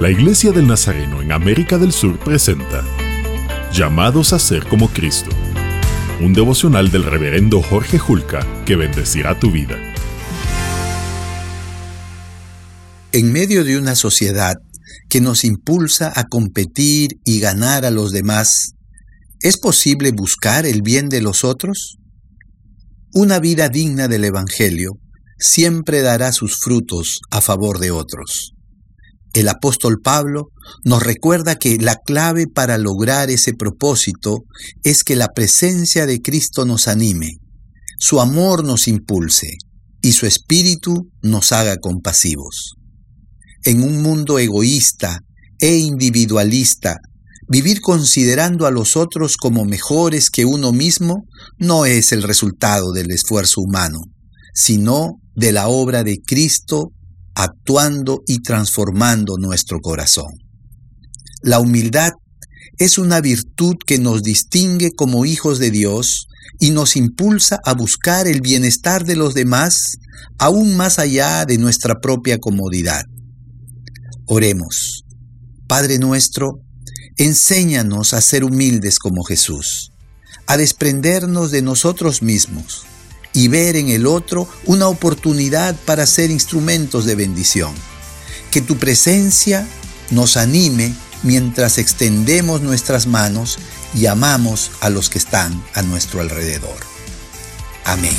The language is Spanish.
La Iglesia del Nazareno en América del Sur presenta Llamados a ser como Cristo, un devocional del reverendo Jorge Julca que bendecirá tu vida. En medio de una sociedad que nos impulsa a competir y ganar a los demás, ¿es posible buscar el bien de los otros? Una vida digna del Evangelio siempre dará sus frutos a favor de otros. El apóstol Pablo nos recuerda que la clave para lograr ese propósito es que la presencia de Cristo nos anime, su amor nos impulse y su espíritu nos haga compasivos. En un mundo egoísta e individualista, vivir considerando a los otros como mejores que uno mismo no es el resultado del esfuerzo humano, sino de la obra de Cristo actuando y transformando nuestro corazón. La humildad es una virtud que nos distingue como hijos de Dios y nos impulsa a buscar el bienestar de los demás aún más allá de nuestra propia comodidad. Oremos. Padre nuestro, enséñanos a ser humildes como Jesús, a desprendernos de nosotros mismos y ver en el otro una oportunidad para ser instrumentos de bendición. Que tu presencia nos anime mientras extendemos nuestras manos y amamos a los que están a nuestro alrededor. Amén.